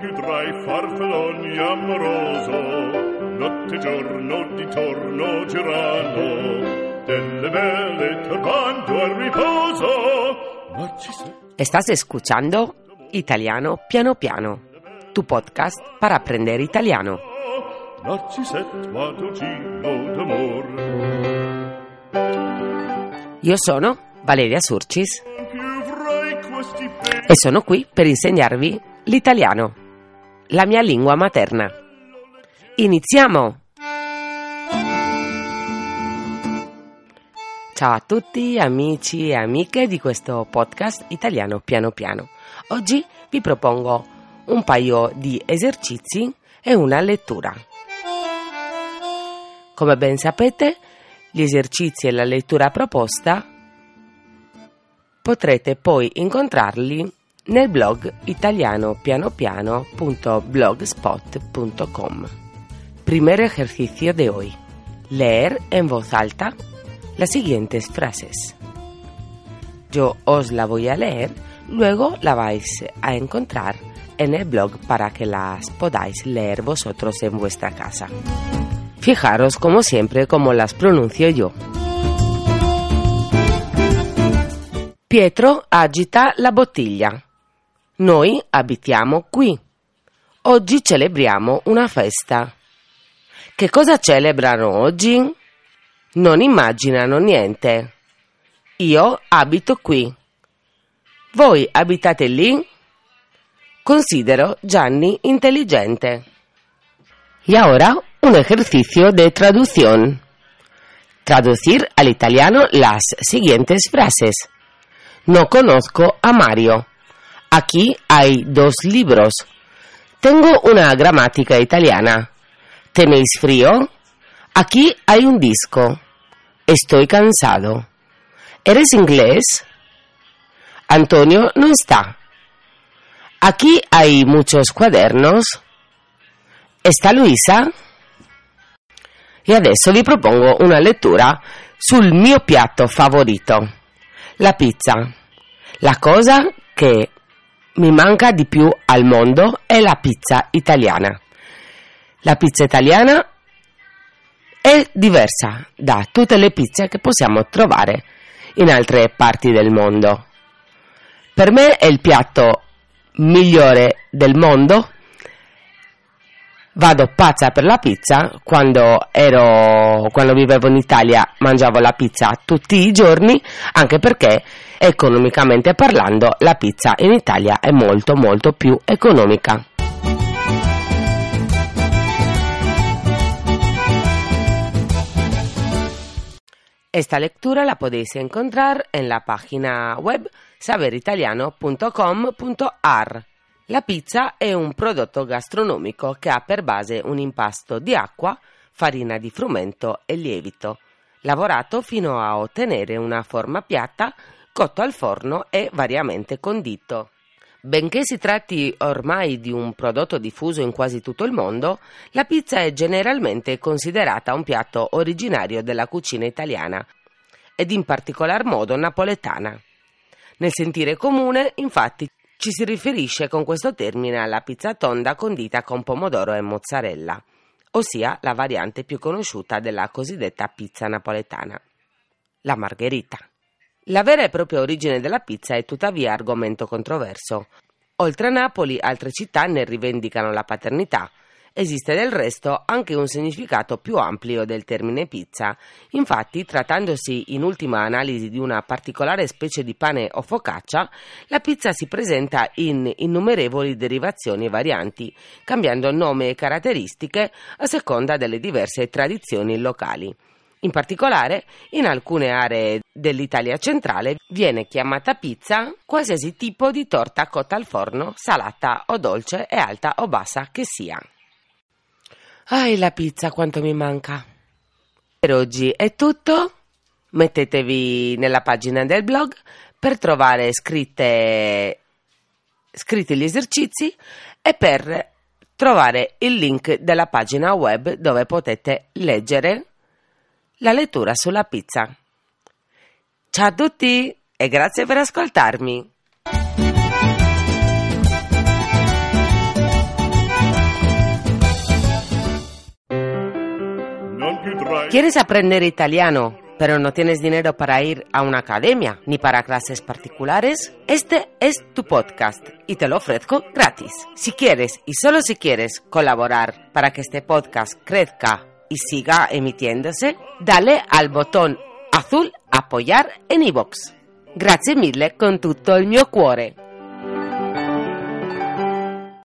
più tra i farfalloni amoroso, notte e giorno di torno girando, delle belle turbando al riposo. Ma ci sei... Estás escuchando Italiano Piano Piano, tu podcast para aprender italiano. Io sono Valeria Surcis e sono qui per insegnarvi l'italiano, la mia lingua materna. Iniziamo! Ciao a tutti amici e amiche di questo podcast italiano piano piano. Oggi vi propongo un paio di esercizi e una lettura. Come ben sapete, gli esercizi e la lettura proposta potrete poi incontrarli nel blog italianopianopiano.blogspot.com. Primer ejercicio de hoy. Leer en voz alta las siguientes frases. Yo os la voy a leer, luego la vais a encontrar en el blog para que las podáis leer vosotros en vuestra casa. Fijaros como siempre como las pronuncio yo. Pietro agita la bottiglia. Noi abitiamo qui. Oggi celebriamo una festa. Che cosa celebrano oggi? Non immaginano niente. Io abito qui. Voi abitate lì? Considero Gianni intelligente. Y ahora un ejercicio de traducción. Traducir al italiano las siguientes frases. No conozco a Mario. Aquí hay dos libros. Tengo una gramática italiana. ¿Tenéis frío? Aquí hay un disco. Estoy cansado. ¿Eres inglés? Antonio no está. Aquí hay muchos cuadernos. ¿Está Luisa? E adesso vi propongo una lettura sul mio piatto favorito, la pizza. La cosa che mi manca di più al mondo è la pizza italiana. La pizza italiana è diversa da tutte le pizze che possiamo trovare in altre parti del mondo. Per me è il piatto migliore del mondo. Vado pazza per la pizza. Quando ero quando vivevo in Italia mangiavo la pizza tutti i giorni, anche perché economicamente parlando la pizza in Italia è molto molto più economica. Esta lectura la podéis encontrar en la página web saberitaliano.com.ar. La pizza è un prodotto gastronomico che ha per base un impasto di acqua, farina di frumento e lievito, lavorato fino a ottenere una forma piatta, cotto al forno e variamente condito. Benché si tratti ormai di un prodotto diffuso in quasi tutto il mondo, la pizza è generalmente considerata un piatto originario della cucina italiana ed in particolar modo napoletana. Nel sentire comune, infatti, ci si riferisce con questo termine alla pizza tonda condita con pomodoro e mozzarella, ossia la variante più conosciuta della cosiddetta pizza napoletana, la margherita. La vera e propria origine della pizza è tuttavia argomento controverso. Oltre a Napoli, altre città ne rivendicano la paternità. Esiste del resto anche un significato più ampio del termine pizza. Infatti, trattandosi in ultima analisi di una particolare specie di pane o focaccia, la pizza si presenta in innumerevoli derivazioni e varianti, cambiando nome e caratteristiche a seconda delle diverse tradizioni locali. In particolare, in alcune aree dell'Italia centrale viene chiamata pizza qualsiasi tipo di torta cotta al forno, salata o dolce e alta o bassa che sia. Ai, la pizza quanto mi manca. Per oggi è tutto. Mettetevi nella pagina del blog per trovare scritte, scritti gli esercizi e per trovare il link della pagina web dove potete leggere la lettura sulla pizza. Ciao a tutti e grazie per ascoltarmi. ¿Quieres aprender italiano, pero no tienes dinero para ir a una academia ni para clases particulares? Este es tu podcast y te lo ofrezco gratis. Si quieres y solo si quieres colaborar para que este podcast crezca y siga emitiéndose, dale al botón azul Apoyar en iVox. Grazie mille con tutto il mio cuore.